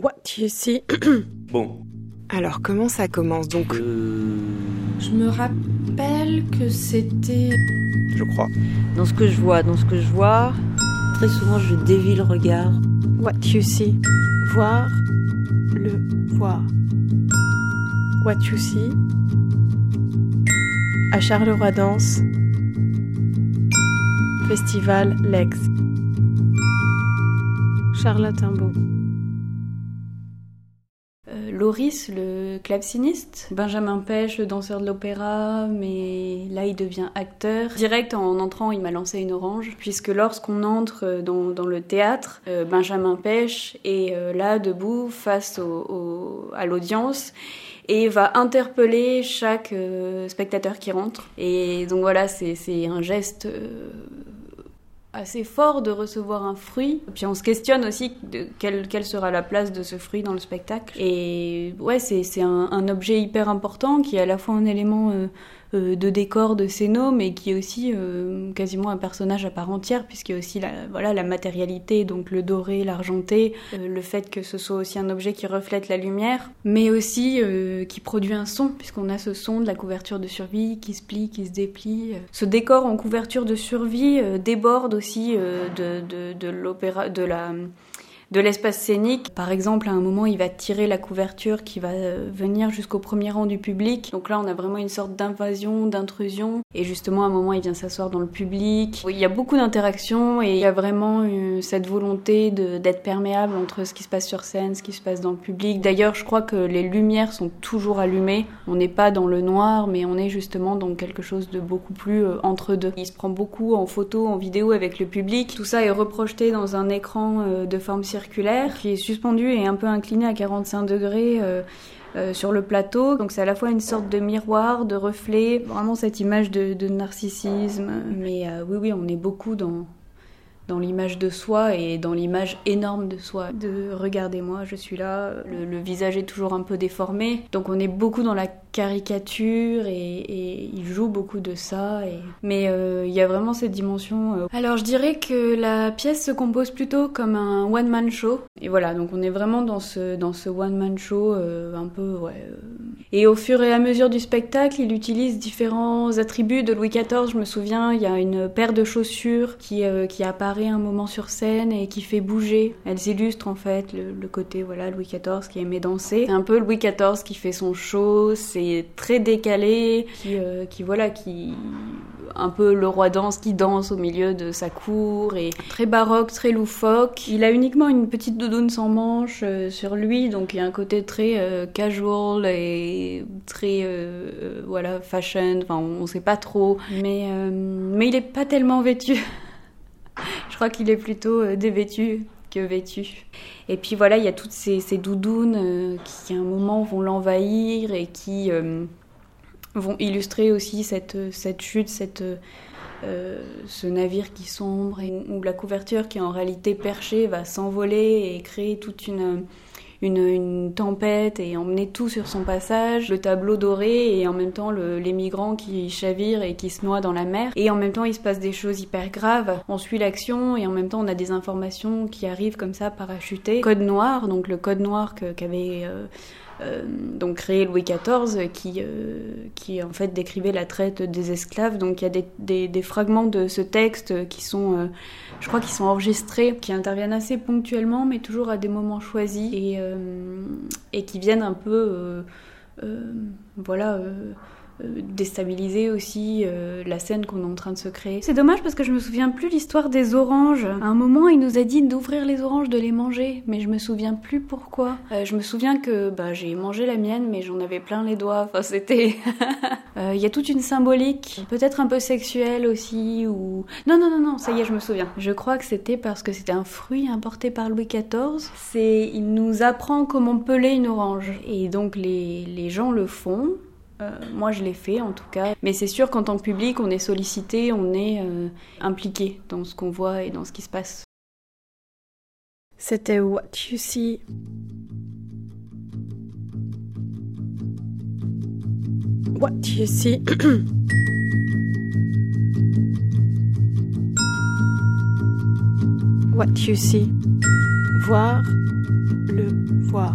What you see? Bon. Alors comment ça commence donc? Euh, Je me rappelle que c'était. je crois. Dans ce que je vois, dans ce que je vois, très souvent je dévie le regard. What you see. Voir. Le voir. What you see. À Charleroi Danse. Festival Legs. Charlotte Imbeau. Loris, le claveciniste, Benjamin Pêche, le danseur de l'opéra, mais là il devient acteur. Direct en entrant, il m'a lancé une orange, puisque lorsqu'on entre dans, le théâtre, euh, Benjamin Pêche est euh, là debout face à l'audience et va interpeller chaque euh, spectateur qui rentre. Et donc voilà, c'est un geste assez fort de recevoir un fruit. Puis on se questionne aussi de quelle, quelle sera la place de ce fruit dans le spectacle. Et ouais, c'est un, un objet hyper important qui est à la fois un élément euh, euh, de décor de scéno, mais qui est aussi euh, quasiment un personnage à part entière, puisqu'il y a aussi la, voilà, la matérialité, donc le doré, l'argenté, euh, le fait que ce soit aussi un objet qui reflète la lumière, mais aussi qui produit un son, puisqu'on a ce son de la couverture de survie qui se plie, qui se déplie. Ce décor en couverture de survie déborde aussi de, de, de l'opéra, de la de l'espace scénique. Par exemple, à un moment, il va tirer la couverture qui va euh, venir jusqu'au premier rang du public. Donc là, on a vraiment une sorte d'invasion, d'intrusion. Et justement, à un moment, il vient s'asseoir dans le public. Il y a beaucoup d'interactions et il y a vraiment euh, cette volonté d'être perméable entre ce qui se passe sur scène, ce qui se passe dans le public. D'ailleurs, je crois que les lumières sont toujours allumées. On n'est pas dans le noir, mais on est justement dans quelque chose de beaucoup plus euh, entre deux. Il se prend beaucoup en photo, en vidéo avec le public. Tout ça est reprojeté dans un écran de forme circulaire qui est suspendu et un peu incliné à 45 degrés. euh, euh, sur le plateau, donc c'est à la fois une sorte de miroir, de reflet, vraiment cette image de, narcissisme. Mais euh, oui, oui, on est beaucoup dans, dans l'image de soi et dans l'image énorme de soi. De regardez-moi, je suis là, le visage est toujours un peu déformé. Donc on est beaucoup dans la caricature et, il joue beaucoup de ça. Mais euh, il y a vraiment cette dimension. euh. Alors je dirais que la pièce se compose plutôt comme un one-man show. Et voilà, donc on est vraiment dans ce, dans ce one-man show euh, un peu, ouais. Et au fur et à mesure du spectacle, il utilise différents attributs de Louis XIV. Je me souviens, il y a une paire de chaussures qui, qui apparaît un moment sur scène et qui fait bouger. Elles illustrent en fait le, le côté voilà Louis XIV qui aimait danser. C'est un peu Louis XIV qui fait son show. C'est très décalé, qui, euh, qui voilà qui un peu le roi danse qui danse au milieu de sa cour et très baroque, très loufoque. Il a uniquement une petite doudoune sans manches euh, sur lui, donc il y a un côté très euh, casual et très euh, voilà fashion. Enfin, on, sait pas trop, mais mais il est pas tellement vêtu. Je crois qu'il est plutôt dévêtu que vêtu. Et puis voilà, il y a toutes ces, doudounes euh, qui à un moment vont l'envahir et qui euh, vont illustrer aussi cette, cette chute, cette, euh, ce navire qui sombre, et où la couverture qui est en réalité perchée va s'envoler et créer toute une, une, tempête et emmener tout sur son passage, le tableau doré et en même temps le- les migrants qui chavirent et qui se noient dans la mer. Et en même temps il se passe des choses hyper graves. On suit l'action et en même temps on a des informations qui arrivent comme ça parachutées. Code noir, donc le code noir qu'avait... euh, euh, donc créé Louis XIV qui, euh, qui en fait décrivait la traite des esclaves. Donc il y a des, des- fragments de ce texte qui sont, euh, je crois, qui sont enregistrés, qui interviennent assez ponctuellement, mais toujours à des moments choisis et, et qui viennent un peu, voilà. Euh, déstabiliser aussi euh, la scène qu'on est en train de se créer. C'est dommage parce que je me souviens plus l'histoire des oranges. À un moment, il nous a dit d'ouvrir les oranges, de les manger, mais je me souviens plus pourquoi. Euh, je me souviens que bah, j'ai mangé la mienne, mais j'en avais plein les doigts. C'était. Il y a toute une symbolique, peut-être un peu sexuelle aussi, ou. Non, non, non, non, ça y est, je me souviens. Je crois que c'était parce que c'était un fruit importé par Louis XIV. C'est. Il nous apprend comment peler une orange. Et donc, les, les gens le font. Euh, moi, je l'ai fait en tout cas. Mais c'est sûr qu'en tant que public, on est sollicité, on est euh, impliqué dans ce qu'on voit et dans ce qui se passe. C'était What You See. What You See. What You See. Voir le espoir.